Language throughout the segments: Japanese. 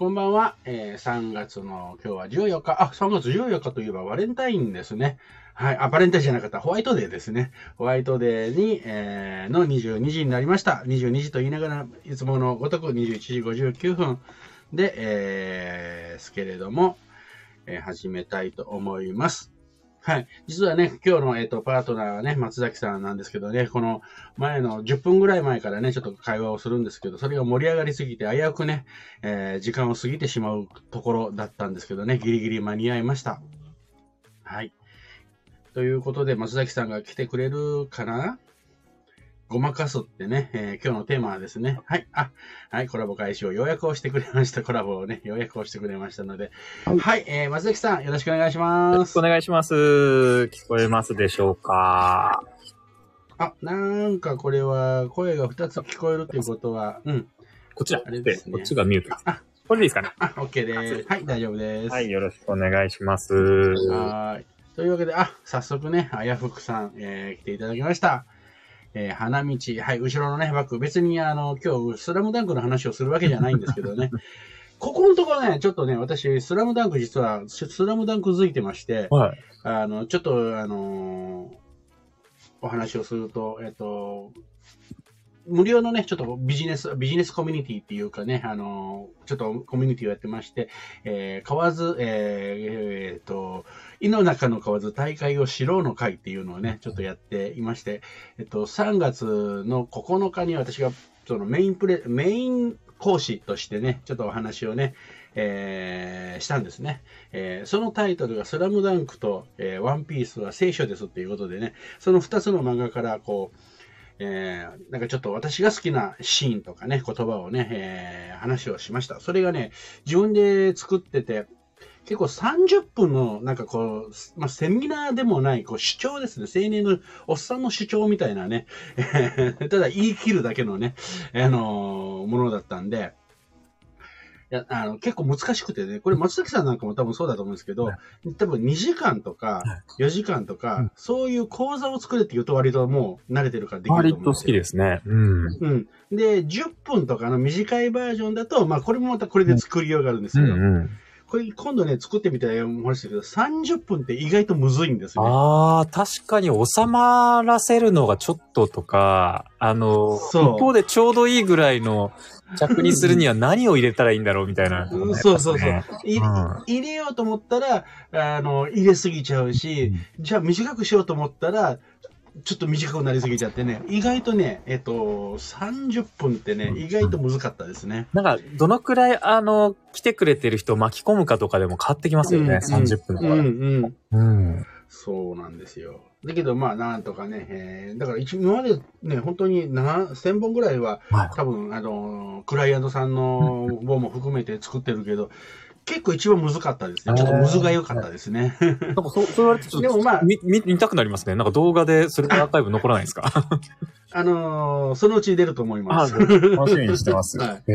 こんばんは。えー、3月の今日は14日。あ、3月14日といえばバレンタインですね。はい。あ、バレンタインじゃなかった。ホワイトデーですね。ホワイトデーに、えー、の22時になりました。22時と言いながら、いつものごとく21時59分で、えー、すけれども、えー、始めたいと思います。はい。実はね、今日の、えっ、と、パートナーはね、松崎さんなんですけどね、この前の10分ぐらい前からね、ちょっと会話をするんですけど、それが盛り上がりすぎて、危うくね、えー、時間を過ぎてしまうところだったんですけどね、ギリギリ間に合いました。はい。ということで、松崎さんが来てくれるかなごまかすってね、えー、今日のテーマはですね、はい、あ、はい、コラボ開始を予約をしてくれました。コラボをね、予約をしてくれましたので、はい、はい、えー、松崎さん、よろしくお願いします。よろしくお願いします。聞こえますでしょうか？あ、なんかこれは、声が2つ聞こえるということは、うん。こちら、あれですね。こっちがミュート。あ、これでいいですかね？あ、OK です。はい、大丈夫です。はい、よろしくお願いします。はい。というわけで、あ、早速ね、あやふくさん、えー、来ていただきました。えー、花道、はい、後ろのね、バック、別にあの、今日、スラムダンクの話をするわけじゃないんですけどね。ここのところね、ちょっとね、私、スラムダンク実は、スラムダンクづいてまして、はい、あの、ちょっと、あのー、お話をすると、えっと、無料のね、ちょっとビジネス、ビジネスコミュニティっていうかね、あの、ちょっとコミュニティをやってまして、えー、河津、えー、えー、と、井の中の河津大会を知ろうの会っていうのをね、ちょっとやっていまして、えっと、3月の9日に私が、そのメインプレ、メイン講師としてね、ちょっとお話をね、えー、したんですね。えー、そのタイトルがスラムダンクと、えー、ワンピースは聖書ですっていうことでね、その2つの漫画からこう、えー、なんかちょっと私が好きなシーンとかね、言葉をね、えー、話をしました。それがね、自分で作ってて、結構30分の、なんかこう、まあ、セミナーでもない、こう、主張ですね。青年のおっさんの主張みたいなね、ただ言い切るだけのね、あのー、ものだったんで、や、あの、結構難しくてね、これ松崎さんなんかも多分そうだと思うんですけど、多分2時間とか4時間とか、うん、そういう講座を作れって言うと割ともう慣れてるからできると思うん割と好きですね。うん。うん。で、10分とかの短いバージョンだと、まあこれもまたこれで作りようがあるんですけど、うんうんうんこれ今度ね、作ってみたら思いましたけど、30分って意外とむずいんですね。ああ、確かに収まらせるのがちょっととか、あの、一方でちょうどいいぐらいの着にするには何を入れたらいいんだろうみたいな、ね、そうそうそう、うん、入れようと思ったら、あの、入れすぎちゃうし、うん、じゃあ短くしようと思ったら、ちょっと短くなりすぎちゃってね、意外とね、えっと、30分ってね、意外と難かったですね。なんか、どのくらい、あの、来てくれてる人を巻き込むかとかでも変わってきますよね、うんうん、30分とか。うん、うん。うん。そうなんですよ。だけど、まあ、なんとかね、えー、だから今までね、本当に1000本ぐらいは、はい、多分、あの、クライアントさんの本も含めて作ってるけど、結構一番難かったですね。ちょっとむずが良かったですね。なんかそう、そう言われてちょっと、でもまあ、見、見たくなりますね。なんか動画でそれのアーカイブ残らないですか？あのー、そのうち出ると思います。楽しみにしてます。はい。え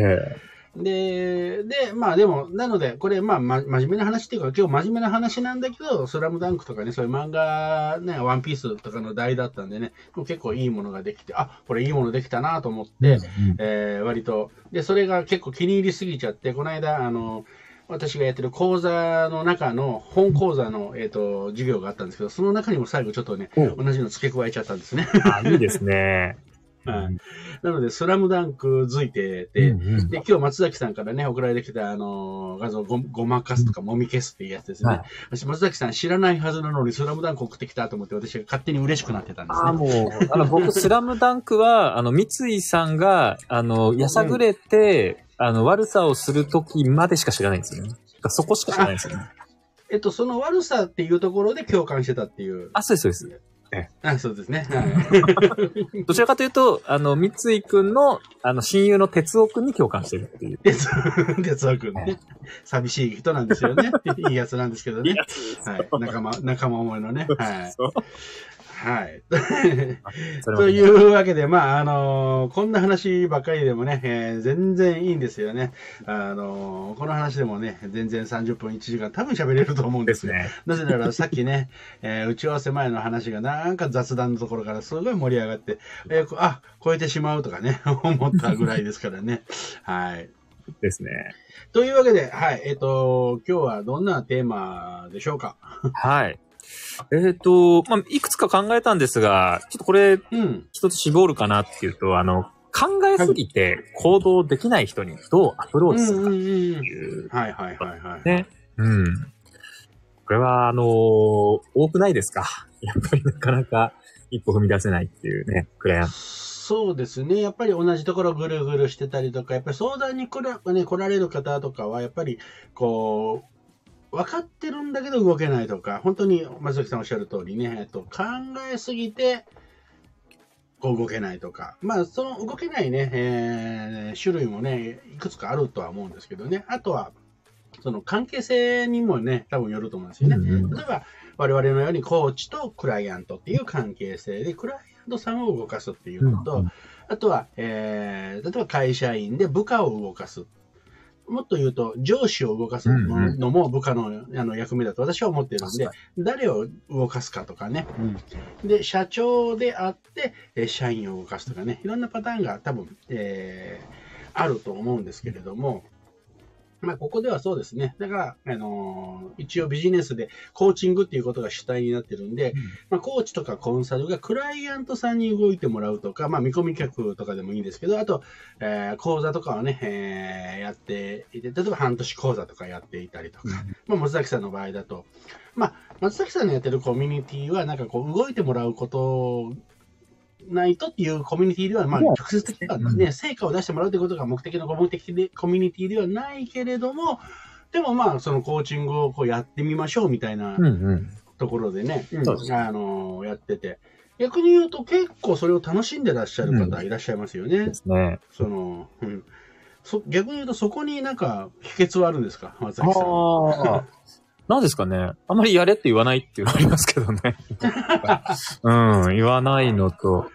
ーで、で、まあでも、なので、これ、まあ、ま、真面目な話っていうか、今日真面目な話なんだけど、スラムダンクとかね、そういう漫画、ね、ワンピースとかの題だったんでね、結構いいものができて、あ、これいいものできたなと思って、うんうん、えー、割と、で、それが結構気に入りすぎちゃって、この間、あの、私がやってる講座の中の本講座の、えーと、授業があったんですけど、その中にも最後ちょっとね、同じの付け加えちゃったんですね。あ、いいですね。はい。なので、スラムダンクづいてて、うんうん、で、今日松崎さんからね、送られてきた、あのー、画像ご、ごまかすとか、もみ消すっていうやつですね。はい、私、松崎さん知らないはずなのに、スラムダンク送ってきたと思って、私が勝手に嬉しくなってたんですね。あ、もう、あの、僕、スラムダンクは、あの、三井さんが、あの、やさぐれて、うん、あの、悪さをするときまでしか知らないんですよね。そこしか知らないんですよね。えっと、その悪さっていうところで共感してたっていう。あ、そうです、そうです。あそうですね。はい、どちらかというと、あの、三井くんの、あの、親友の哲夫くんに共感してるっていう。哲 夫くんね。寂しい人なんですよね。いいやつなんですけどね。はい。仲間、仲間思いのね。はい。はい。というわけで、まあ、あのー、こんな話ばっかりでもね、えー、全然いいんですよね。あのー、この話でもね、全然30分1時間多分喋れると思うんですね。なぜならさっきね、え打ち合わせ前の話がなんか雑談のところからすごい盛り上がって、えあ、超えてしまうとかね、思ったぐらいですからね。はい。ですね。というわけで、はい、えっ、と、今日はどんなテーマでしょうか？はい。えっ、と、まあ、いくつか考えたんですが、ちょっとこれ、うん。一つ絞るかなっていうと、あの、考えすぎて行動できない人にどうアプローチするかって。いう。はいはいはいはい。ね。うん。これは、あの多くないですか？やっぱりなかなか一歩踏み出せないっていうね、クライアント。そうですね。やっぱり同じところぐるぐるしてたりとか、やっぱり相談に来ら,、ね、来られる方とかは、やっぱり、こう、分かってるんだけど動けないとか、本当に松崎さんおっしゃる通りね、えっと、考えすぎて、こう動けないとか、まあ、その動けないね、えー種類もね、いくつかあるとは思うんですけどね、あとは、その関係性にもね、多分よると思うんですよね。うんうん例えば、我々のようにコーチとクライアントっていう関係性で、クライアントさんを動かすっていうのと、うんあとは、えー例えば会社員で部下を動かす。もっと言うと、上司を動かすのも部下のあの役目だと私は思ってるんで確、誰を動かすかとかね。で、社長であって、えー社員を動かすとかね、いろんなパターンが多分、えーあると思うんですけれども、まあ、ここではそうですね。だから、あのー一応ビジネスでコーチングっていうことが主体になってるんで、まあ、コーチとかコンサルがクライアントさんに動いてもらうとか、まあ、見込み客とかでもいいんですけど、あと、えー講座とかはね、えーやっていて、例えば半年講座とかやっていたりとか、まあ、松崎さんの場合だと、まあ、松崎さんのやってるコミュニティは、なんかこう、動いてもらうことないとっていうコミュニティでは、まあ、直接的にはね、成果を出してもらうということが目的の目的で、コミュニティではないけれども、でもまあ、そのコーチングをこうやってみましょうみたいなうんうん。ところでね、そうあのやってて、逆に言うと結構それを楽しんでらっしゃる方いらっしゃいますよね。ですね。その、うん。そ逆に言うとそこになんか秘訣はあるんですか？松崎さん。ああ。なんですかね。あんまりやれって言わないっていうのありますけどね。うん、言わないのと。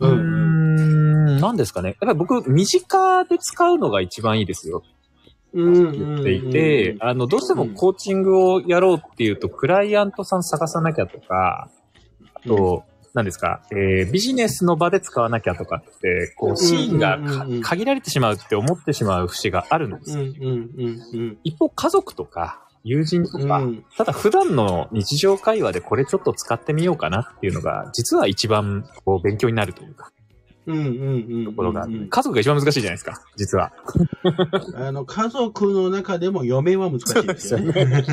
うーん、なんですかね。やっぱり僕、身近で使うのが一番いいですよ。言っていて、あの、どうしてもコーチングをやろうっていうと、クライアントさん探さなきゃとか、あと、何ですか、えービジネスの場で使わなきゃとかって、こう、シーンが限られてしまうって思ってしまう節があるんですよ。一方、家族とか、友人とか、うん。うんただ普段の日常会話でこれちょっと使ってみようかなっていうのが、実は一番こう勉強になるというか、ところがある、うんうん家族が一番難しいじゃないですか、実は。あの家族の中でも嫁は難しいですよね。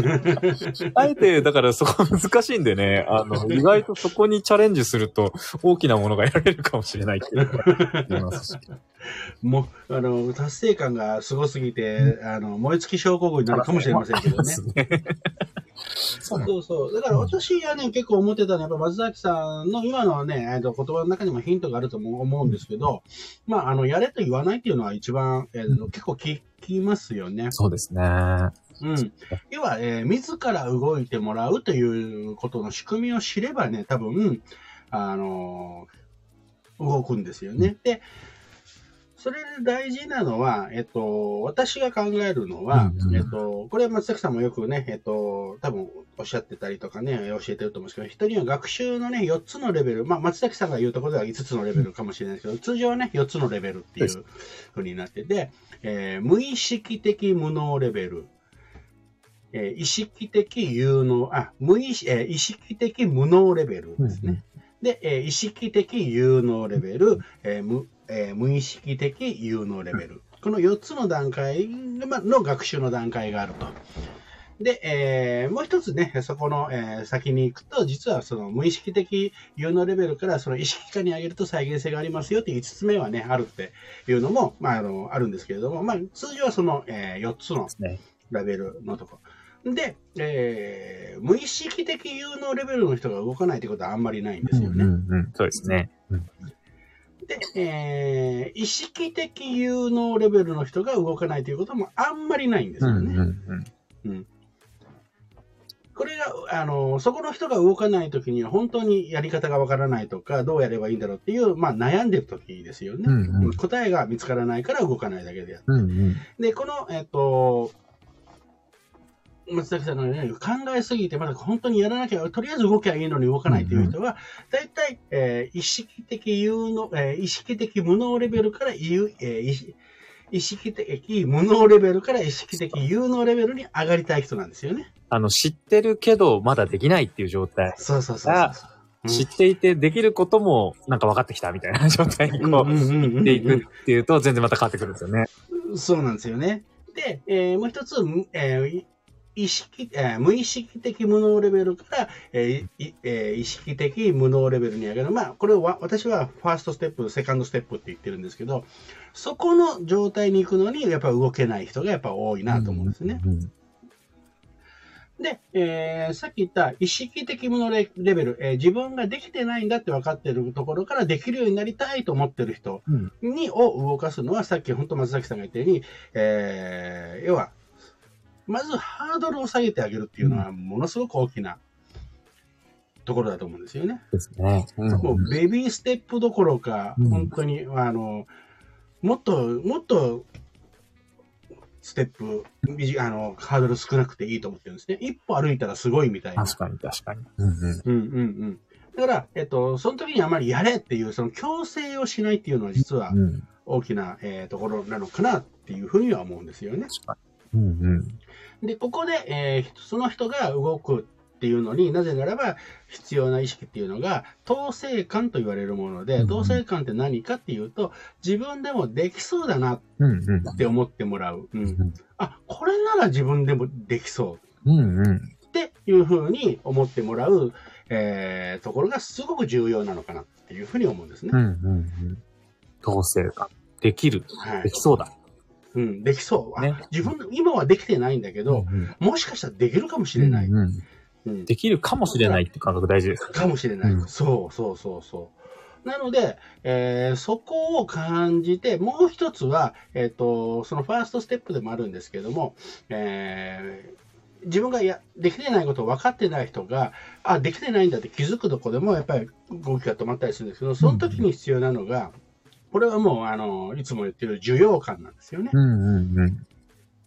あえて、だからそこ難しいんでね、あの、意外とそこにチャレンジすると大きなものが得られるかもしれないっていうのが言いますし。もう、あの、達成感がすごすぎて、あの、燃え尽き症候群になるかもしれませんけどね。そそうそう。だから私がね、結構思ってたのは、やっぱ松崎さんの今のね、えっと言葉の中にもヒントがあるとも思うんですけど、まあ、あの、やれと言わないっていうのは一番、えー結構聞きますよね。そうですね。うん。要は、えー自ら動いてもらうということの仕組みを知ればね、多分、あのー動くんですよね。で、それで大事なのは、えっと、私が考えるのは、うんうん。えっと、これは松崎さんもよくね、えっと、多分おっしゃってたりとかね、教えてると思うんですけど、人には学習のね、4つのレベル、まあ、松崎さんが言うところでは5つのレベルかもしれないですけど、通常はね、4つのレベルっていうふうになってて、えー無意識的無能レベル、えー意識的有能、あ、無意識、えー意識的無能レベルですね。で、えー意識的有能レベル、えー無えー無意識的有能レベル。この4つの段階まの学習の段階があると。で、えーもう一つね、そこの、えー先に行くと、実はその無意識的有能レベルからその意識化に上げると再現性がありますよっていう5つ目はね、あるっていうのも、まあ、あの、あるんですけれども、まあ、通常はその、え4つのね。レベルのとこ。で、えー無意識的有能レベルの人が動かないってことはあんまりないんですよね。うんうんうん、そうですね。うんで、えー意識的有能レベルの人が動かないということもあんまりないんですよね。うんうんうんこれが、あの、そこの人が動かないときには本当にやり方がわからないとか、どうやればいいんだろうっていう、まあ悩んでるときですよね。うんうん答えが見つからないから動かないだけであって。うんうんで、この、えっ、と、松崎さん考えすぎて、まだ本当にやらなきゃ、とりあえず動きゃいいのに動かないという人は、大体、えー意識的有能、えー意識的無能レベルから有、えー意識的無能レベルから意識的有能レベルに上がりたい人なんですよね。あの、知ってるけど、まだできないっていう状態。そうそうそうそうそう。知っていてできることもなんか分かってきたみたいな 状態にこう、行っていくっていうと全然また変わってくるんですよね。そうなんですよね。で、えー、もう一つ、えー、意識、えー、無意識的無能レベルから、えーえー、意識的無能レベルに上げる。まあ、これは、私はファーストステップ、セカンドステップって言ってるんですけど、そこの状態に行くのに、やっぱ動けない人がやっぱ多いなと思うんですね。うんうんで、えー、さっき言った意識的無能レベル、えー、自分ができてないんだって分かってるところからできるようになりたいと思ってる人に、うん、を動かすのは、さっき本当松崎さんが言ったように、えー、要は、まずハードルを下げてあげるっていうのは、ものすごく大きなところだと思うんですよね。ですね。うん、もうベビーステップどころか、本当に、あの、もっと、もっとステップ、あの、ハードル少なくていいと思ってるんですね。一歩歩いたらすごいみたいな。確かに、確かに。うんうん。うんうんうん。だから、えっと、その時にあまりやれっていう、その強制をしないっていうのは実は大きな、えー、ところなのかなっていうふうには思うんですよね。確かに。うんうん。で、ここで、えー、その人が動くっていうのになぜならば必要な意識っていうのが統制感と言われるもので、統制感って何かっていうと自分でもできそうだなって思ってもらう。うん、あ、これなら自分でもできそう。うんうん、っていうふうに思ってもらう、えー、ところがすごく重要なのかなっていうふうに思うんですね。うんうんうん、統制感。できる。はい、できそうだ。うん、できそう。ね、自分、今はできてないんだけど、うんうん、もしかしたらできるかもしれない。うんうんできるかもしれないって感覚大事です。かもしれない。うん、そうそうそうそう。なので、えー、そこを感じて、もう一つは、えっ、ー、と、そのファーストステップでもあるんですけれども、えー、自分がやできてないことを分かってない人が、あ、できてないんだって気づくとこでも、やっぱり動きが止まったりするんですけど、その時に必要なのが、これはもう、あの、いつも言ってる受容感なんですよね。うんうんうん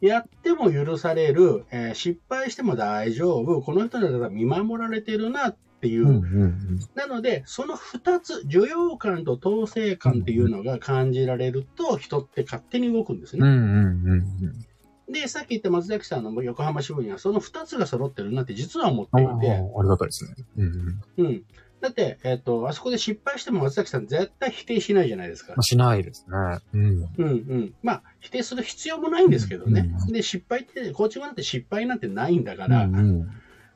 やっても許される、えー、失敗しても大丈夫、この人だったら見守られてるなっていう。うんうんうん、なので、その2つ、受容感と統制感っていうのが感じられると、人って勝手に動くんですね。うんうんうんうん、で、さっき言った松崎さんの横浜支部には、その2つが揃ってるなって実は思っていて。ありがたいですね。うん、うん、だって、えっ、ー、と、あそこで失敗しても松崎さん絶対否定しないじゃないですか。まあ、しないですね。うん。うんうん。まあ、否定する必要もないんですけどね。うんうん、で、失敗って、コーチングなんて失敗なんてないんだから。うん、うん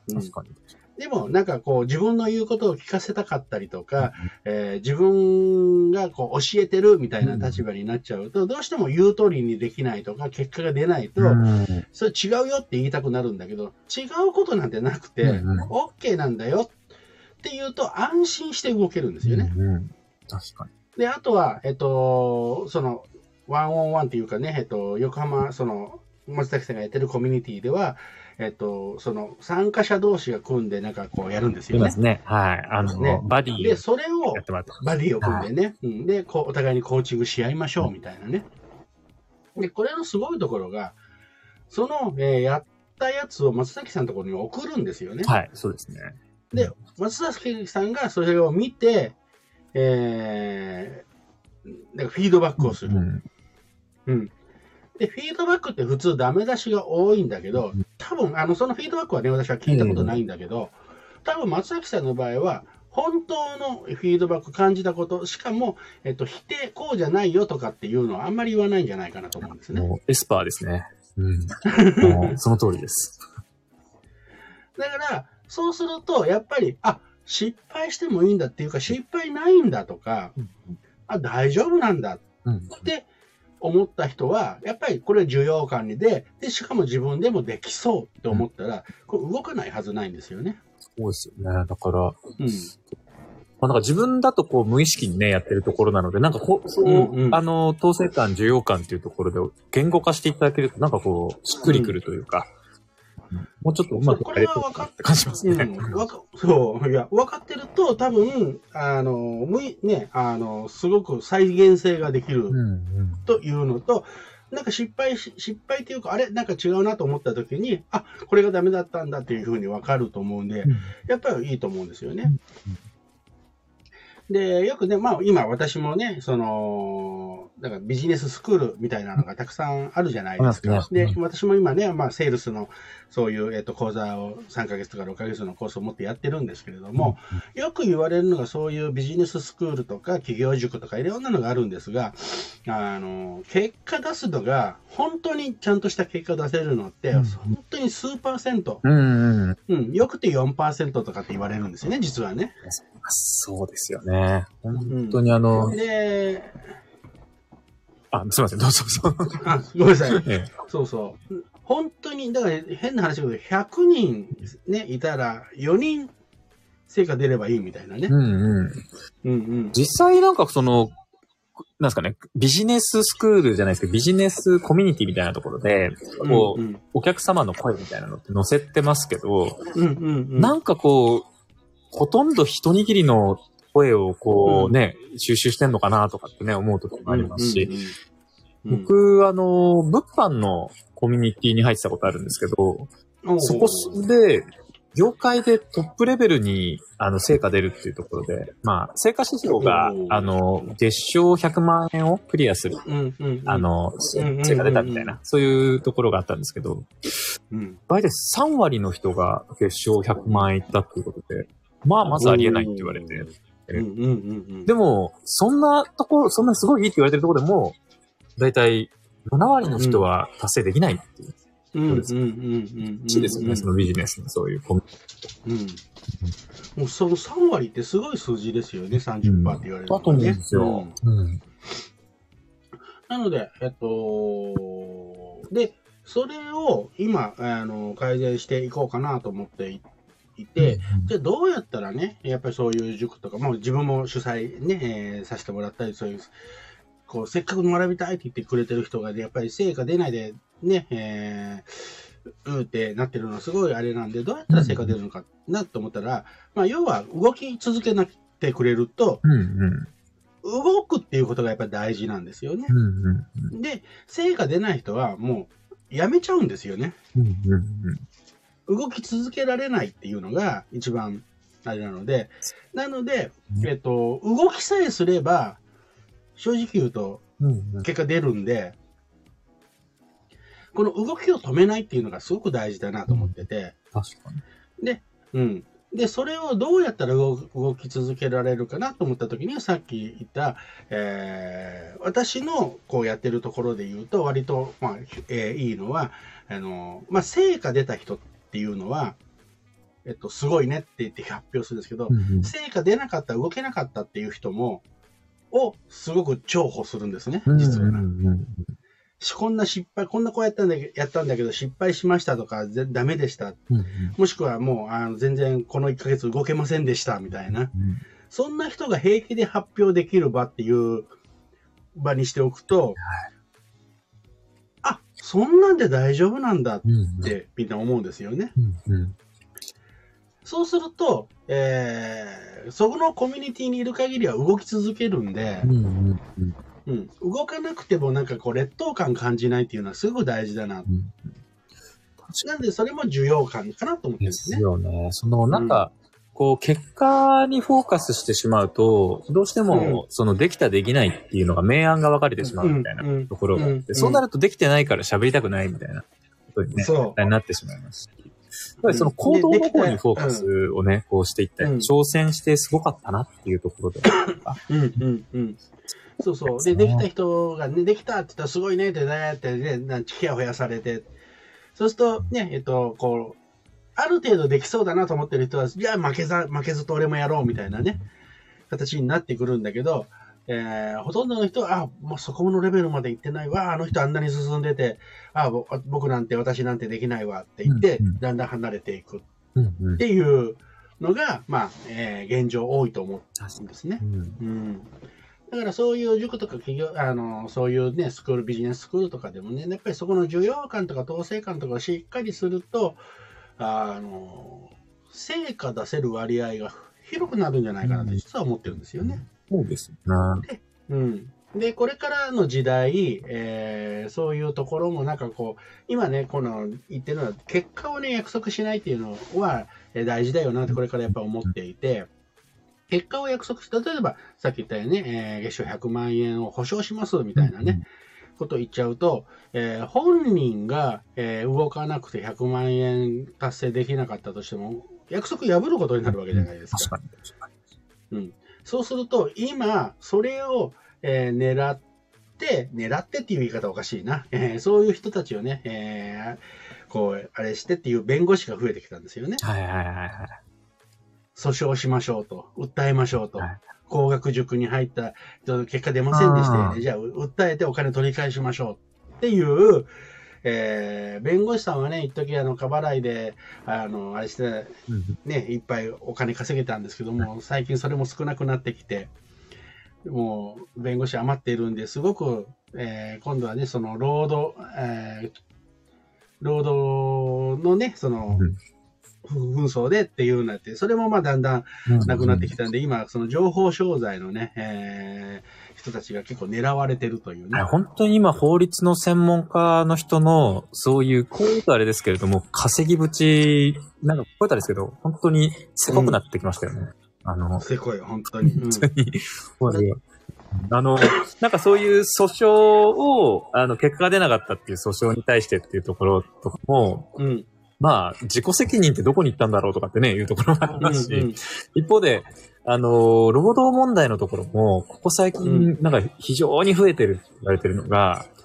うん、確かに。でも、なんかこう、自分の言うことを聞かせたかったりとか、うん、えー、自分がこう、教えてるみたいな立場になっちゃうと、どうしても言う通りにできないとか、結果が出ないと、それ違うよって言いたくなるんだけど、違うことなんてなくて、OK なんだよっていうと安心して動けるんですよね。うんうん、確かに。で、あとは、えっと、その、ワンオンワンっていうかね、えっと、横浜、その、松崎さんがやってるコミュニティでは、えっと、その、参加者同士が組んで、なんかこうやるんですよね。ですね。はい。あの、ね、バディで、それを、バディを組んでね、はい、うん。でこう、お互いにコーチングし合いましょう、みたいなね。で、これのすごいところが、その、えー、やったやつを松崎さんのところに送るんですよね。はい、そうですね。で、松崎さんがそれを見て、えー、なんかフィードバックをする。うん。うん。で、フィードバックって普通ダメ出しが多いんだけど、多分、あの、そのフィードバックはね、私は聞いたことないんだけど、多分松崎さんの場合は、本当のフィードバック感じたこと、しかも、えっと、否定、こうじゃないよとかっていうのはあんまり言わないんじゃないかなと思うんですね。もうエスパーですね。うん。その通りです。だから、そうすると、やっぱり、あ、失敗してもいいんだっていうか、失敗ないんだとか、あ、大丈夫なんだって思った人は、やっぱりこれ需要感にで、で、しかも自分でもできそうって思ったら、これ動かないはずないんですよね。そうですよね。だから、うん。まあ、なんか自分だとこう無意識にね、やってるところなので、なんかこう、そう、うんうん、あの、統制感、需要感っていうところで言語化していただけると、なんかこう、しっくりくるというか、もうちょっとうまくこれは分かって感じますね。うん、そう、いや、分かってると、多分、あの、むい、ね、あの、すごく再現性ができるというのと、なんか失敗し、失敗っていうか、あれなんか違うなと思った時に、あ、これがダメだったんだっていうふうに分かると思うんで、うん、やっぱりいいと思うんですよね。で、よくね、まあ今私もね、その、だからビジネススクールみたいなのがたくさんあるじゃないですか。うんで、私も今ね、まあセールスのそういう、えっと、講座を3ヶ月とか6ヶ月のコースを持ってやってるんですけれども、よく言われるのがそういうビジネススクールとか企業塾とかいろんなのがあるんですが、あの、結果出すのが、本当にちゃんとした結果出せるのって、うん本当に数パーセント、うんうん。うん、よくて4%とかって言われるんですよね、実はね。そうですよね。本当にあの、で、あ、すいません、どうぞどうぞ。あ、ごめんなさい。ええそうそう。本当に、だから変な話だけど、100人ね、いたら4人成果出ればいいみたいなねう。んうん。うんうん。実際なんかその、なんですかね、ビジネススクールじゃないですけど、ビジネスコミュニティみたいなところで、こう、うんお客様の声みたいなのって載せてますけど、うんうんうん。なんかこう、ほとんど一握りの声をこうね、収集してんのかなとかってね、思う時もありますし、うんうんうん、僕、あの、物販のコミュニティに入ってたことあるんですけど、う。ん、そこで、業界でトップレベルに、あの、成果出るっていうところで、まあ、成果指標があの、月賞100万円をクリアする、うんうんうん、あ、の、成果出たみたいな、そういうところがあったんですけど、うん、大体3割の人が月賞100万円いったっていうことで、まあ、まずありえないって言われて。でも、そんなところ、そんなすごいいいって言われてるところでも、大体7割の人は達成できないっていう。うんうんうんそうですうんうん。いいですよね、そのビジネスのそういうコミうん。もうその3割ってすごい数字ですよね、30%って言われるのだと思うんですよ。うん。なので、えっと、で、それを今、あの、改善していこうかなと思っていいて、じゃあどうやったらね、やっぱりそういう塾とか、もう自分も主催ね、えーさせてもらったり、そういう、こう、せっかく学びたいって言ってくれてる人が、やっぱり成果出ないで、ね、えー、うーってなってるのはすごいあれなんで、どうやったら成果出るのかなと思ったら、まあ、要は動き続けなくてくれると、うんうん。動くっていうことがやっぱり大事なんですよね。うんうんで、成果出ない人はもうやめちゃうんですよね。うんうん動き続けられないっていうのが一番あれなので、なので、えっと、動きさえすれば、正直言うと。結果出るんで、この動きを止めないっていうのがすごく大事だなと思ってて、確かに。うん。で、それをどうやったら動動き続けられるかなと思った時には、さっき言った、えー私のこうやってるところで言うと、割と、まあ、えーいいのは、あの、まあ、成果出た人っていうのは、えっと、すごいねって言って発表するんですけど、うんうん成果出なかった、動けなかったっていう人も、をすごく重宝するんですね、うん実は。こんな失敗、こんなこうやったんだけやったんだけど失敗しましたとか、ぜダメでした。うんもしくはもうあの全然この1ヶ月動けませんでしたみたいな。うんそんな人が平気で発表できる場っていう場にしておくと、あ、そんなんで大丈夫なんだっうんてみんな思うんですよね。うんうんそうすると、えー、そこのコミュニティにいる限りは動き続けるんでう、んうんうん。うん、動かなくてもなんかこう劣等感感じないっていうのはすごく大事だな。うんなんでそれも需要感かなと思ってるんでですね。すよね。その、なんか、こう、結果にフォーカスしてしまうと、どうしても、その、できたできないっていうのが明暗が分かれてしまうみたいなうん。ところがあって、うん。そうなるとできてないから喋りたくないみたいなことにね、そう。なってしまいますぱりその行動の方にフォーカスをね、こうしていったり、うん挑戦してすごかったなっていうところで。うんうんうん。そうそう。で、できた人がね、できたって言ったらすごいねってねってね、なんちやほやされて。そうすると、ね、えっと、こう、ある程度できそうだなと思ってる人は、じゃあ負けざ、負けずと俺もやろうみたいなね、形になってくるんだけど、えーほとんどの人は、あ、もうそこのレベルまで行ってないわ、あの人あんなに進んでて、あ、ぼ僕なんて私なんてできないわ。って言って、うんうん。だんだん離れていく。っていうのが、まあ、えー現状多いと思うんですね。うん。うん。だからそういう塾とか企業、あの、そういうね、スクール、ビジネススクールとかでもね、やっぱりそこの需要感とか統制感とかをしっかりすると、あの、成果出せる割合が広くなるんじゃないかなって実は思ってるんですよね。そうですね。うん。で、これからの時代、えーそういうところもなんかこう、今ね、この言ってるのは、結果をね、約束しないっていうのは、えー大事だよなってこれからやっぱ思っていて、結果を約束して、例えば、さっき言ったように、えー月賞100万円を保証しますみたいなね、ことを言っちゃうと、えー本人が、えー動かなくて100万円達成できなかったとしても、約束破ることになるわけじゃないですか。確かに。確かにそうすると、今、それを、えー狙って、狙ってっていう言い方おかしいな。えーそういう人たちをね、えーこう、あれしてっていう弁護士が増えてきたんですよね。はいはいはいはい。訴訟しましょうと、訴えましょうと。はい高額塾に入った、結果出ませんでしたよあね。じゃあ、う訴えてお金取り返しましょうっていう、えー弁護士さんはね、一時あの、過払いで、あの、あれして、うん。ね、いっぱいお金稼げたんですけども、最近それも少なくなってきて、もう、弁護士余っているんで、すごく、えー今度はね、その、労働、えー労働のね、その、うん紛争でっていうなって、それもまあだんだん。なくなってきたんで、今、その情報商材のね、えー人たちが結構狙われてるというね。はい本当に今法律の専門家の人の、そういう、こういうとあれですけれども、稼ぎ口、なんかこういうとあれですけど、本当にせこくなってきましたよね。あの、せこい、本当に。うん本当に、あの、なんかそういう訴訟を、あの、結果が出なかったっていう訴訟に対してっていうところとかも、うん。まあ、自己責任ってどこに行ったんだろうとかってね、いうところもありますし、うん一方で、あの、労働問題のところも、ここ最近、なんか非常に増えてるって言われてるのが、うん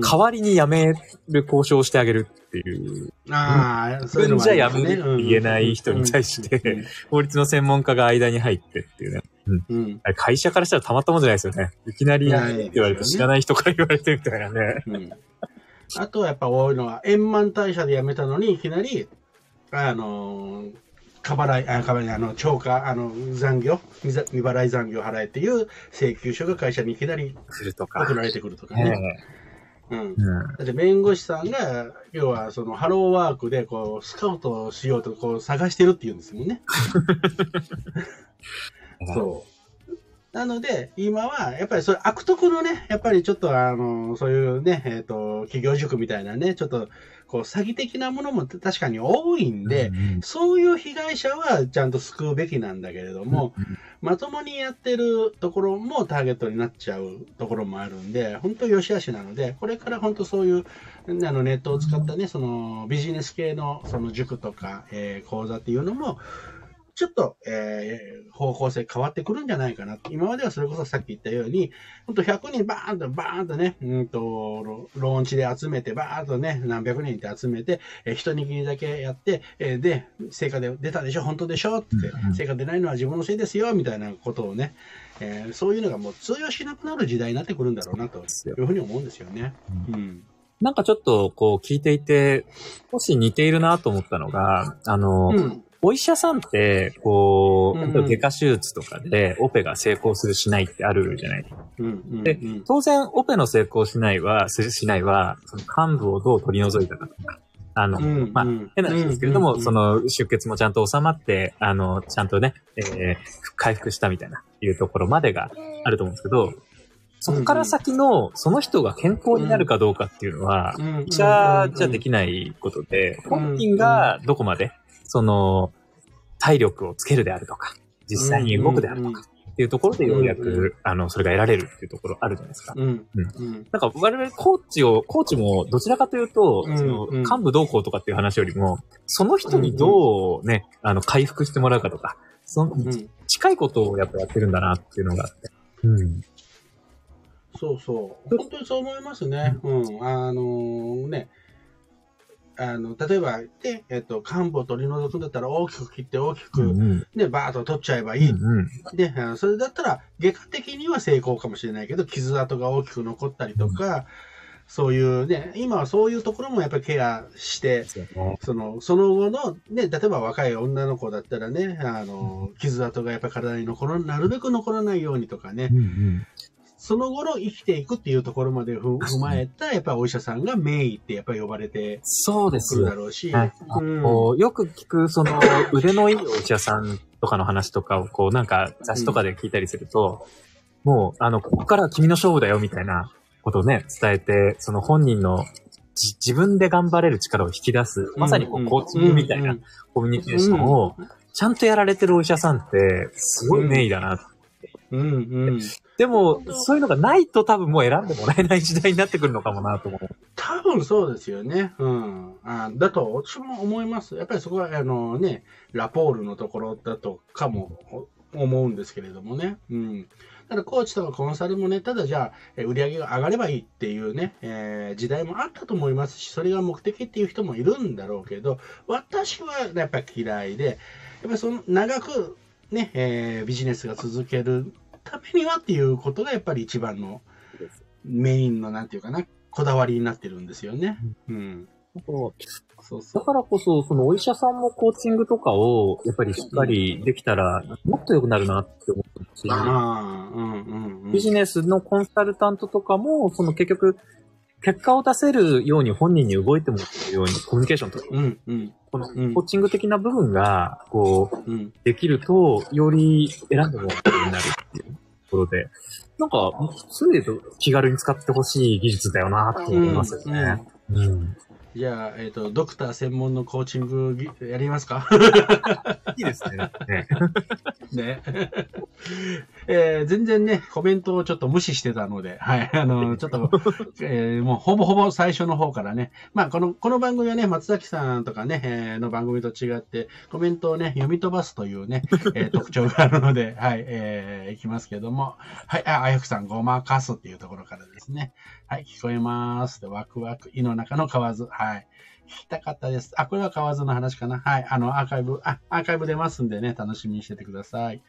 代わりに辞める交渉をしてあげるっていう、ああ、自分じゃ辞めるって言えない人に対しうんて、法律の専門家が間に入ってっていうね。うん。会社からしたらたまったもんじゃないですよね。いきなり言われて知らない人から言われてみたいなね。うん。あとはやっぱ多いのは、円満退社で辞めたのに、いきなり、あのー、過払い、あ、過払い、あの、超過、あの、残業、未払い残業払えっていう請求書が会社にいきなりするとか。送られてくるとかねね。うん。うんだって弁護士さんが、要はそのハローワークでこうスカウトしようとこう探してるっていうんですもんね。そう。なので、今は、やっぱりそれ悪徳のね、やっぱりちょっとあの、そういうね、えっ、と、企業塾みたいなね、ちょっと、こう、詐欺的なものも確かに多いんで、うんそういう被害者はちゃんと救うべきなんだけれども、まともにやってるところもターゲットになっちゃうところもあるんで、本当良し悪しなので、これから本当そういうあのネットを使ったね、そのビジネス系のその塾とか、えー講座っていうのも、ちょっと、えー方向性変わってくるんじゃないかな。今まではそれこそさっき言ったように、本当100人バーンとバーンとね、うんと、ロローンチで集めて、バーンとね、何百人って集めて、えー一握りだけやって、えーで、成果で出たでしょ、本当でしょ？ってうんうん、成果出ないのは自分のせいですよ、みたいなことをね、えーそういうのがもう通用しなくなる時代になってくるんだろうなというふうに思うんですよね。うん。なんかちょっとこう聞いていて、少し似ているなと思ったのが、あの、うん。お医者さんって、こう、うんうん。例えば外科手術とかでオペが成功するしないってあるじゃない。うん。うん。でうん。当然、オペの成功しないは、すしないは、その幹部をどう取り除いたかとか、あの、うんまあうん変な話ですけれども、うんその出血もちゃんと収まって、あの、ちゃんとね、えー回復したみたいな、いうところまでがあると思うんですけど、そこから先の、その人が健康になるかどうかっていうのは、うん医者じゃできないことで、本人がどこまで、その、体力をつけるであるとか、実際に動くであるとか、っていうところでようやうんうく、あの、それが得られるっていうところあるじゃないですか。うん。うんうん。なんか我々コーチを、コーチもどちらかというと、うんそのうん幹部同行とかっていう話よりも、その人にどうね、あの、回復してもらうかとか、そのうん。近いことをやっぱやってるんだなっていうのがあって。うん。そうそう。本当にそう思いますね。うん。あのね、あの、例えば、で、えっと、幹部を取り除くんだったら大きく切って大きく、うんうん。ね、バーッと取っちゃえばいい。うんで、あのそれだったら、外科的には成功かもしれないけど、傷跡が大きく残ったりとか、そういうね、今はそういうところもやっぱりケアして、うん。その、その後の、ね、例えば若い女の子だったらね、あの、傷跡がやっぱり体に残ら、なるべく残らないようにとかね、うんうん。その後の生きていくっていうところまでふ踏まえた、やっぱりお医者さんが名医ってやっぱり呼ばれてそうです。るだ。ろうし、はい。うん。こうよく聞く、その、腕のいいお医者さんとかの話とかを、こう、なんか雑誌とかで聞いたりすると、もう、あの、ここからは君の勝負だよ、みたいなことをね、伝えて、その本人のじ自分で頑張れる力を引き出す、まさにこう、コーチングみたいなコミュニケーションを、ちゃんとやられてるお医者さんって、すごい名医だな。うん。うん。でも、そういうのがないと多分もう選んでもらえない時代になってくるのかもなと思う。多分そうですよね。うん。あだと、私も思います。やっぱりそこは、あのね、ラポールのところだとかも思うんですけれどもね。うん。ただ、コーチとかコンサルもね、ただじゃあ、え売り上げが上がればいいっていうね、えー時代もあったと思いますし、それが目的っていう人もいるんだろうけど、私はやっぱり嫌いで、やっぱりその長くね、えービジネスが続けるためにはっていうことがやっぱり一番のメインのなんていうかな、こだわりになってるんですよね。うん。そうそう。だからこそ、そのお医者さんもコーチングとかを、やっぱりしっかりできたら、もっと良くなるなって思ってますし。ビジネスのコンサルタントとかも、その結局、結果を出せるように本人に動いてもらえるようにコミュニケーションとか、うんうんこのうんコーチング的な部分が、こう、うん。できると、より選んでもらえるようになるっていうところで、なんか、そういう意味で気軽に使ってほしい技術だよなって思いますよね。うん。じゃあ、えっ、と、ドクター専門のコーチングぎやりますか？いいですね。ね ね。えー全然ね、コメントをちょっと無視してたので、はい。あの、ちょっと、えーもうほぼほぼ最初の方からね、まあ、この、この番組はね、松崎さんとかね、えーの番組と違って、コメントをね、読み飛ばすというね、えー 特徴があるので、はい、えーいきますけども、はい、あ、あやふさん、ごまかすっていうところからですね。はい、聞こえます。で、ワクワク、井の中の河津。はい。聞きたかったです。あ、これは河津の話かな。はい。あの、アーカイブ、あ、アーカイブ出ますんでね、楽しみにしててください。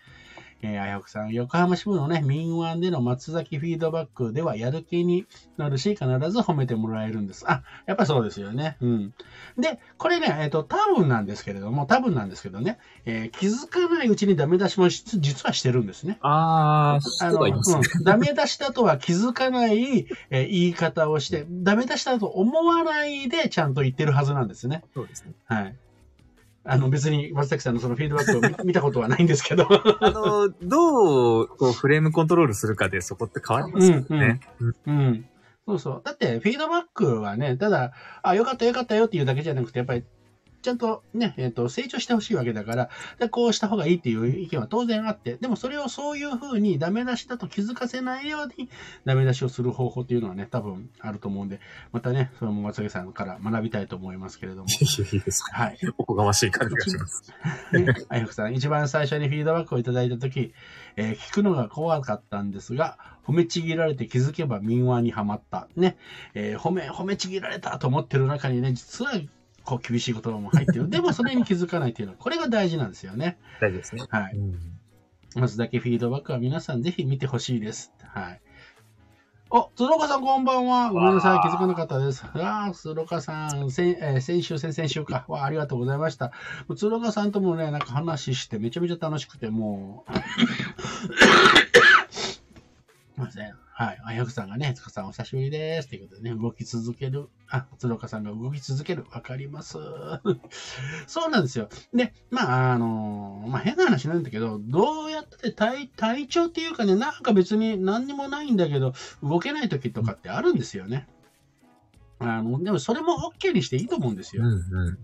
えー、あやさん、横浜支部のね、民湾での松崎フィードバックではやる気になるし、必ず褒めてもらえるんです。あ、やっぱそうですよね。うん。で、これね、えっ、と、多分なんですけれども、多分なんですけどね、えー気づかないうちにダメ出しもし実はしてるんですね。あー、あ人の。うん、ダメ出しだとは気づかない、えー言い方をして、ダメ出しだと思わないでちゃんと言ってるはずなんですね。そうですね。はい。あの、別に松崎さんのそのフィードバックを見見たことはないんですけど。あの、どう、こう、フレームコントロールするかでそこって変わりますよね。うん。そうそう。だって、フィードバックはね、ただ、あ、よかったよかったよっていうだけじゃなくて、やっぱり、ちゃんとね、えっ、と、成長してほしいわけだから、でこうした方がいいっていう意見は当然あって、でもそれをそういうふうにダメ出しだと気づかせないように、ダメ出しをする方法っていうのはね、多分あると思うんで、またね、それも松崎さんから学びたいと思いますけれども。いいですか。はい。おこがましい感じがします。ね、あやふくさん、一番最初にフィードバックをいただいたとき、えー聞くのが怖かったんですが、褒めちぎられて気づけば民話にはまった。ね、えー褒め、褒めちぎられたと思ってる中にね、実は、こう、厳しい言葉も入ってる。でも、それに気づかないっていうのは、これが大事なんですよね。大事ですね。はい。うんまずだけフィードバックは皆さんぜひ見てほしいです。はい。お、鶴岡さんこんばんは。ごめんなさい。気づかなかったです。ああ、鶴岡さん、先,、えー先週、先々週か。わあ、ありがとうございました。鶴岡さんともね、なんか話してめちゃめちゃ楽しくて、もう、ません。はい。あやふさんがね、つかさんお久しぶりです。ということでね、動き続ける。あ、鶴岡さんが動き続ける。わかります。そうなんですよ。で、まあ、あのまあ、変な話なんだけど、どうやって体、体調っていうかね、なんか別に何にもないんだけど、動けない時とかってあるんですよね。あの、でもそれも OK にしていいと思うんですよ。うんうん。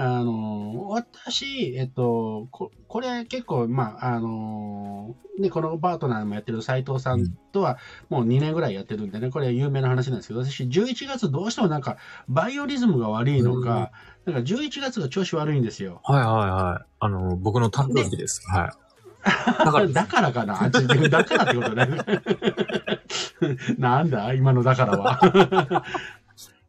あの、私、えっと、ここれ結構、まあ、あの、ね、このパートナーもやってる斉藤さんとはもう2年ぐらいやってるんでね、これ有名な話なんですけど、私11月どうしてもなんかバイオリズムが悪いのか、なんか11月が調子悪いんですよ。はいはいはい。あの、僕の誕生日です。はい。だからだからかな？あちだからってことね。なんだ今のだからは。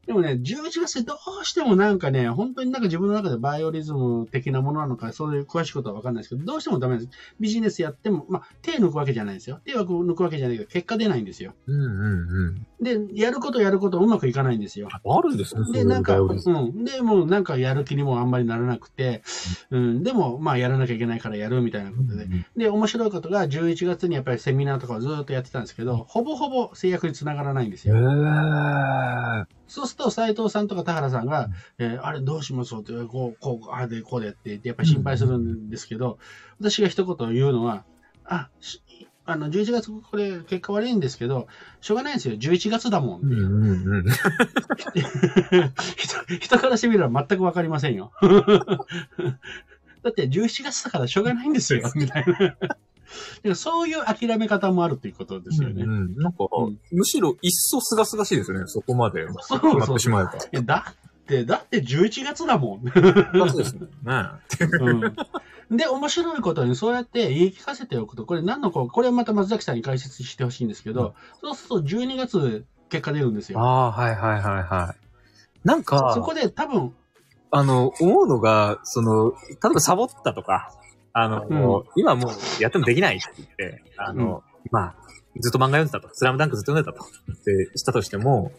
でもね、11月ってどうしてもなんかね、本当になんか自分の中でバイオリズム的なものなのか、そういう詳しいことはわかんないですけど、どうしてもダメです。ビジネスやっても、まあ、手抜くわけじゃないですよ。手は抜くわけじゃないけど、結果出ないんですよ。うんうんうん。で、やることやることうまくいかないんですよ。あるんですね、で、うなんか、うん。で、もうなんかやる気にもあんまりならなくて、うん。でも、まあやらなきゃいけないからやるみたいなことで。で、面白いことが11月にやっぱりセミナーとかをずっとやってたんですけど、ほぼほぼ制約につながらないんですへよ。ーそうすると、斉藤さんとか田原さんが、えーあれどうしますって、こう、こう、あれでこうでやってって、やっぱり心配するんですけど、私が一言言うのは、あ、しあの、11月これ結果悪いんですけど、しょうがないんですよ。11月だもんっていう。うんうんうん。人人からしてみれば全くわかりませんよ。だって11月だからしょうがないんですよ、みたいな。だからそういう諦め方もあるということですよね。うんうんなんか、うんむしろ一層すがすがしいですよね。そこまでそう決まそうってしまえば。いや、だって、だって11月だもん。そうですね。ねうん、で、面白いことに、そうやって言い聞かせておくと、これ何のここれはまた松崎さんに解説してほしいんですけど、そうすると12月結果出るんですよ。ああ、はいはいはいはい。なんか、そこで多分、あの、思うのが、その、例えばサボったとか、あの、うん。今もうやってもできないって言って、あの、まあ、ずっと漫画読んでたと、スラムダンクずっと読んでたと、ってしたとしても、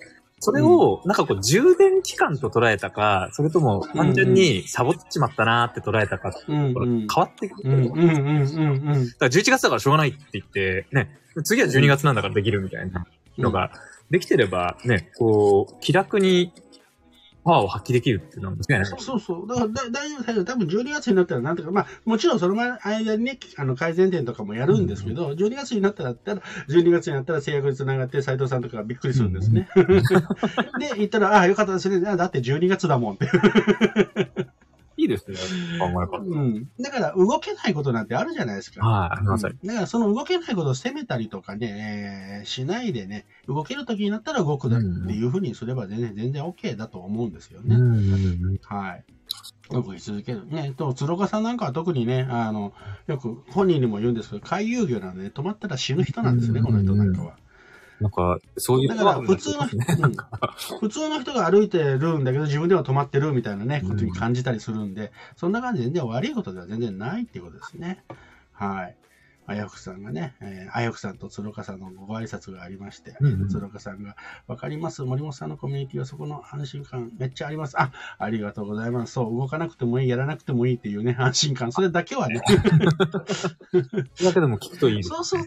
それを、なんかこう、充電期間と捉えたか、それとも単純にサボっちまったなーって捉えたか、うん。うん。変わってくる。うん。うん。うん。うん。うん。だから11月だからしょうがないって言って、ね、次は12月なんだからできるみたいなのができてれば、ね、こう、気楽にパワーを発揮できるっていうのは間違いない。そうそうそう。だからだ大丈夫、大丈夫。多分12月になったらなんとか、まあ、もちろんその間にね、あの、改善点とかもやるんですけど、12月になったら、12月になったら制約につながって斉藤さんとかがびっくりするんですね。で、言ったら、ああ、よかったですね。あだって12月だもんって。いいですね、考え方。うん。だから、動けないことなんてあるじゃないですか。はい、ありますうんだから、その動けないことを責めたりとかね、えーしないでね、動ける時になったら動くだっていうふうにすればね、全然 OK だと思うんですよね。はい。動き続ける。ね、と、鶴岡さんなんかは特にね、あの、よく本人にも言うんですけど、回遊魚なんで、ね、止まったら死ぬ人なんですね、この人なんかは。なんか、そういうだから、普通の 普通の人が歩いてるんだけど、自分では止まってるみたいなね、ことに感じたりするんで、そんな感じで全然悪いことでは全然ないっていうことですね。はい。あやふくさんがね、えー、あやふくさんと鶴岡さんのご挨拶がありまして、うんうん鶴岡さんが、わかります森本さんのコミュニティはそこの安心感めっちゃあります。あ、ありがとうございます。そう、動かなくてもいい、やらなくてもいいっていうね、安心感。それだけはね。だけでも聞くといいです。そうそう。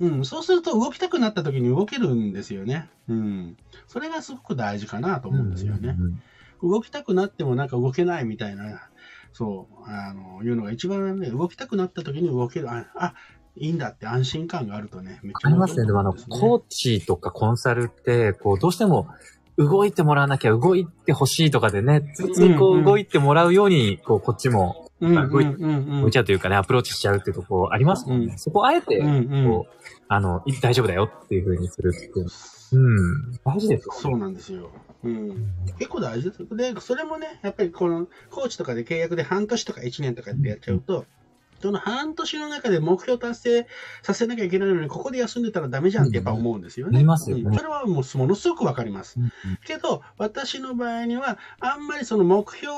うん、そうすると動きたくなった時に動けるんですよね。うん。それがすごく大事かなと思うんですよね。うんうん動きたくなってもなんか動けないみたいな、そう、あの、いうのが一番ね、動きたくなった時に動ける、あ、あいいんだって安心感があるとね、めっちゃありますね。でもあの、コうんーチとかコンサルって、こう、どうしても、動いてもらわなきゃ動いてほしいとかでね、ついついこうんううん動いてもらうように、こう、こっちも。動いちゃうというかね、アプローチしちゃうっていうとこありますもんね。うんそこをあえて、うんうんこう、あの、い大丈夫だよっていう風にするっていう。うん。大事ですよ。そうなんですよ。うん。結構大事です。で、それもね、やっぱりこの、コーチとかで契約で半年とか1年とかってやっちゃうと、その半年の中で目標達成させなきゃいけないのに、ここで休んでたらダメじゃんってやっぱ思うんですよね。うんますよねうんそれはもうものすごくわかります。うんけど、私の場合には、あんまりその目標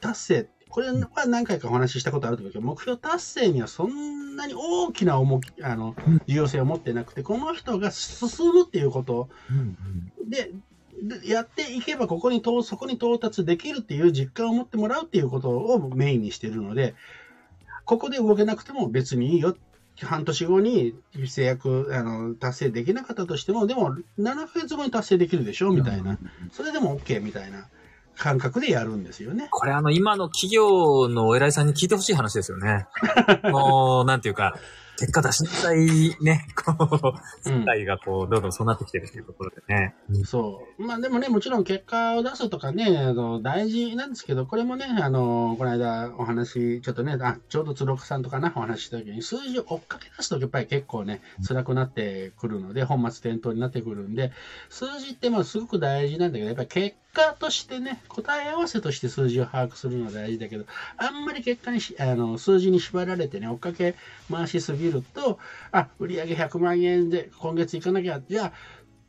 達成、これは何回かお話ししたことあると思うけど、目標達成にはそんなに大きな重き、あのうん、重要性を持ってなくて、この人が進むっていうことでやっていけばここに到、そこに到達できるっていう実感を持ってもらうっていうことをメインにしているので、ここで動けなくても別にいいよ。半年後に制約あの達成できなかったとしても、でも7ヶ月後に達成できるでしょ？みたいな。それでも OK みたいな感覚でやるんですよね。これあの、今の企業のお偉いさんに聞いてほしい話ですよね。もう、なんていうか、結果出しなさいね、こう、うん世界がこう、どんどんそうなってきてるっていうところでね。そう。まあでもね、もちろん結果を出すとかね、あの大事なんですけど、これもね、あの、この間お話、ちょっとね、あ、ちょうど鶴岡さんとかな、お話しした時に、数字を追っかけ出すとやっぱり結構ね、辛くなってくるので、本末転倒になってくるんで、数字ってまあすごく大事なんだけど、やっぱり結果としてね、答え合わせとして数字を把握するのは大事だけど、あんまり結果にし、あの、数字に縛られてね、追っかけ回しすぎると、あ、売上100万円で今月行かなきゃ、じゃあ、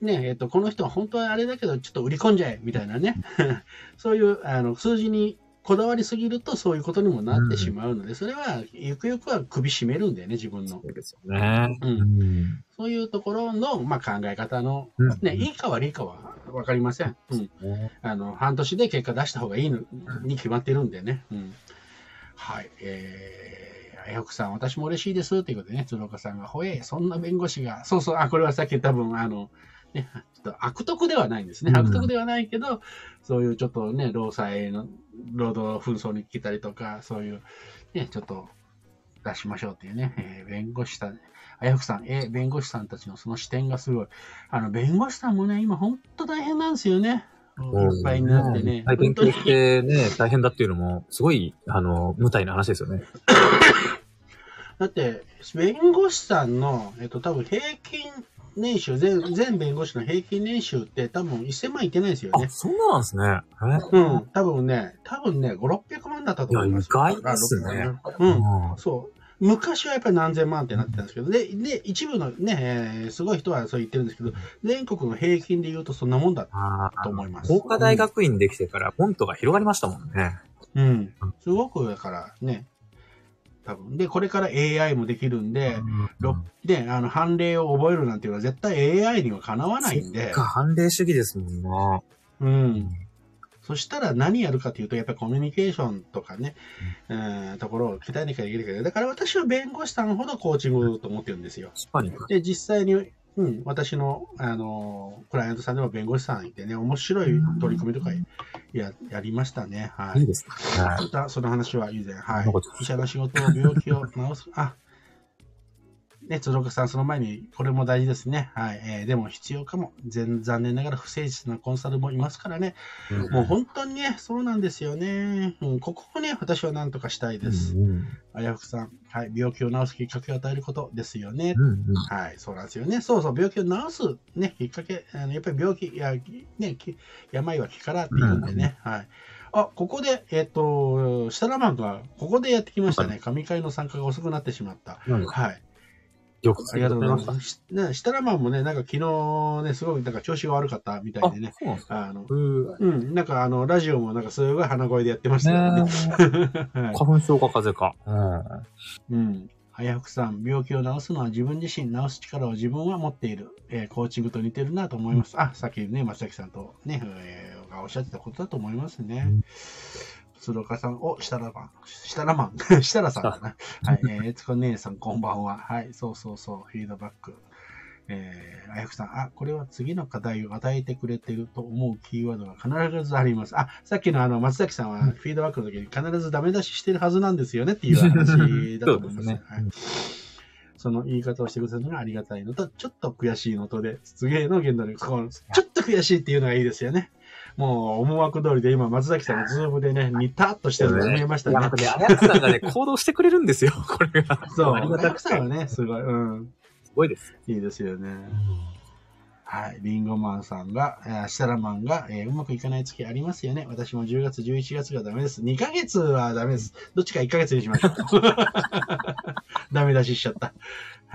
ねえっと、この人は本当はあれだけど、ちょっと売り込んじゃえみたいなね、そういうあの数字にこだわりすぎると、そういうことにもなってしまうので、それはゆくゆくは首絞めるんだよね、自分のそ。うですよね。うんん。そういうところの、まあ、考え方の、うんね、いいか悪いかは分かりません。うん、あの半年で結果出した方がいいのに決まってるんでね。うん、はい。えー、あやふくさん、私も嬉しいです。ということでね、鶴岡さんが、ほえ、そんな弁護士が、そうそう、あ、これはさっき多分、あの、ね、ちょっと悪徳ではないんですね。うん悪徳ではないけど、そういうちょっとね、労災の、労働紛争に来たりとか、そういう、ね、ちょっと出しましょうっていうね、えー弁護士さん、あやふくさん、えー弁護士さんたちのその視点がすごい。あの、弁護士さんもね、今本当大変なんですよね。いっぱいになってね。体験系してね、大変だっていうのも、すごい、あの、無体な話ですよね。だって、弁護士さんの、えっと、多分平均年収、全全弁護士の平均年収って多分1000万いってないですよねあ、。そんななんですね。えうん、多分ね、多分ね、5、600万だったと思いますよ。いや意外ですねあうん。うんそう。昔はやっぱり何千万ってなってたんですけど、で、で、一部のね、えーすごい人はそう言ってるんですけど、全国の平均で言うとそんなもんだあと思います。工科大学院できてから、フォントが広がりましたもんね。うん。すごくだからね、多分。で、これから AI もできるんで、ろで、あの、判例を覚えるなんていうのは絶対 AI にはかなわないんで判例主義ですもんな。うん。そしたら何やるかというと、やっぱりコミュニケーションとかね、うん、ところを鍛えなきゃいけないけど、だから私は弁護士さんほどコーチングと思ってるんですよ。確かに。で、実際に、うん、私の、あの、クライアントさんでも弁護士さんいてね、面白い取り組みとかややりましたね。はいい。いですね。またその話は以前、はい。医者の仕事を病気を治す、あ、ね、鶴岡さん、その前に、これも大事ですね。はい。えーでも必要かも。全残念ながら不誠実なコンサルもいますからね。もう本当にね、そうなんですよね。うん、ここをね、私は何とかしたいです。うんあやふくさん、はい。病気を治すきっかけを与えることですよね。うんうんはい、そうなんですよね。そうそう、病気を治す、ね、きっかけ、あのやっぱり病気、や、ね、き病は気からって言うんでね、はい。あ、ここで、えっ、と、設楽マンが、ここでやってきましたね。神会の参加が遅くなってしまった。はい。よくありがとうございす。ます。しね、設楽マンもね、なんか昨日ね、すごいなんか調子が悪かったみたいでね。そうなんですか。あの、うんうん、なんかあの、ラジオもなんかすごい鼻声でやってましたよね。ね はい花粉症か風邪か。うん。うん。あやふくさん、病気を治すのは自分自身、治す力を自分は持っている。えーコーチングと似てるなと思います。あ、さっきね、松崎さんとね、えーがおっしゃってたことだと思いますねうん。鶴岡さん、お、設楽マン、設楽マン、設楽さんだな。はい、えー、えつこ姉さん、こんばんは。はい、そうそうそう、フィードバック。えー、あやふくさん、あ、これは次の課題を与えてくれてると思うキーワードが必ずあります。あ、さっきのあの、松崎さんはフィードバックの時に必ずダメ出ししてるはずなんですよねっていう話だと思います。すねはいその言い方をしてくださるのがありがたいのと、ちょっと悔しいのとで、すげえの原動力、このちょっと悔しいっていうのがいいですよね。もう、思惑通りで今、松崎さんのズームでね、ニタッとしてるのが見えましたねなん。かね、あやつさんがね、行動してくれるんですよ、これが。そう、ありがたくてさんはね、すごい、うん、すごいです。いいですよね。はい。リンゴマンさんが、えーシタラマンが、えーうまくいかない月ありますよね。私も10月、11月がダメです。2ヶ月はダメです。どっちか1ヶ月にしましょう。ダメ出ししちゃった。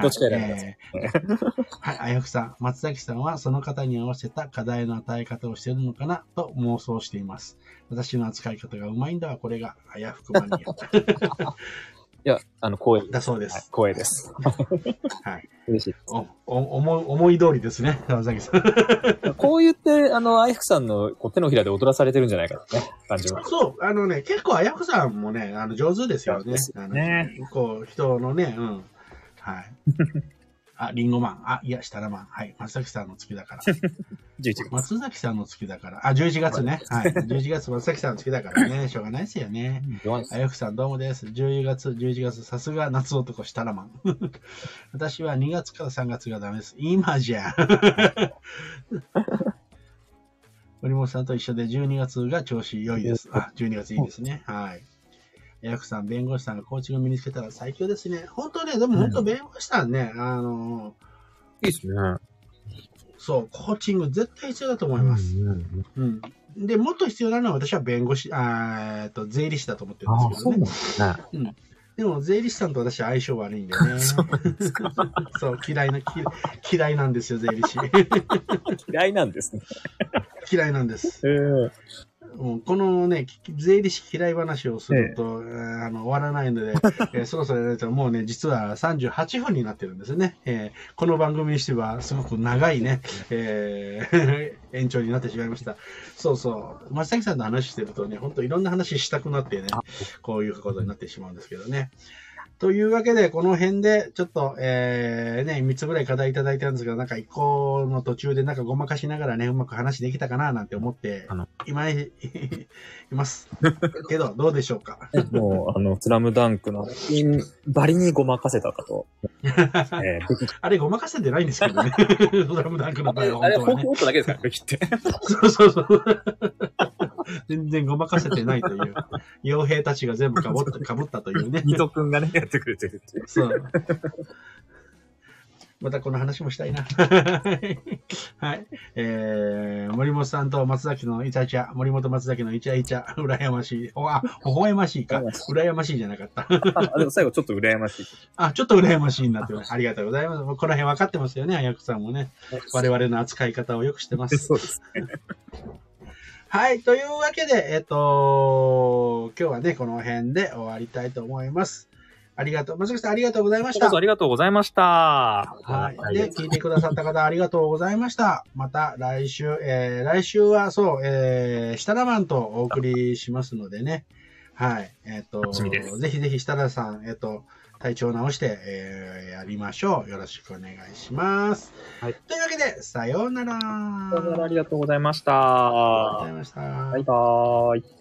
はいどっちか選んでくださいえーはい。あやふさん、松崎さんはその方に合わせた課題の与え方をしているのかなと妄想しています。私の扱い方がうまいんだわ、これが、あやふくマニア。いや、あの、光栄。だそうではいす。光栄です。はい。嬉しい。お、お、思い、思い通りですね、山崎さん。こう言って、あの、アイフさんのこう手のひらで踊らされてるんじゃないかってね、感じます。そう、あのね、結構、あやふさんもね、あの、上手ですよね。上手ですあのねこう、人のね、うん。はい。あ、リンゴマン。あ、いや、下田マン。はい。松崎さんの月だから。11月。松崎さんの月だから。あ、11月ね。はい。11月松崎さんの月だからね。しょうがないですよね。あやふさんどうもです。10月、11月、さすが夏男したらマン。私は2月から3月がダメです。今じゃん。森本さんと一緒で12月が調子良いです。あ、12月いいですね。はい。あやふさん、弁護士さんがコーチングを身につけたら最強ですね。本当ね、でも本当弁護士さんね、あの、いいですね。そう、コーチング絶対必要だと思います。うんうんうんうん。で、もっと必要なのは私は弁護士、えっと、税理士だと思ってるんですけどそうなんねで。すね。でも、税理士さんと私は相性悪いんでね。そう 嫌いな、き嫌いなんですよ、税理士。嫌いなんですね。嫌いなんです。えもうこのね、き税理士嫌い話をすると、えーあの終わらないので、えーそろそろやらと、もうね、実は38分になってるんですね。えーこの番組にしては、すごく長いね、えー 延長になってしまいました。そうそう。松崎さんと話してるとね、本当いろんな話したくなってね、あ、こういうことになってしまうんですけどね。というわけで、この辺で、ちょっと、えー、ね、3つぐらい課題いただいたんですけど、なんか1個の途中でなんかごまかしながらね、うまく話できたかななんて思ってあの、今い、います。けど、どうでしょうか？もう、あの、スラムダンクの、バリにごまかせたかと。えー、あれ、ごまかせてないんですけどね。スラムダンクの場合はあれ、フォーク本当はね。ボートだけですから、べきって。そうそうそう。全然ごまかせてないという。傭兵たちが全部かぶった、かぶったというね。ニト君がね、やってくれてるっていう。そう。またこの話もしたいな。はい。えー、森本さんと松崎のイチャイチャ、森本松崎のイチャイチャ、羨ましい。おあ、微笑ましいか。羨ましいじゃなかった。あ、でも最後ちょっと羨ましい。あ、ちょっと羨ましいになってます。ありがとうございます。この辺分かってますよね、あやくさんもね。我々の扱い方をよくしてます。そうですね。はい。というわけで、えっ、と、今日はね、この辺で終わりたいと思います。ありがとう。松崎さん、ありがとうございましたどうぞあ。りがとうござ聞いました。はい。で、聞いてくださった方、ありがとうございました。また来週、えー、来週はそう、えー、設楽マンとお送りしますのでね。はい。えっ、と、楽しみですぜひぜひ設楽さん、えっ、と、体調を直して、えー、やりましょう。よろしくお願いします。はいというわけで、さようなら。ありがとうございました。ありがとうございました。バイバーイ。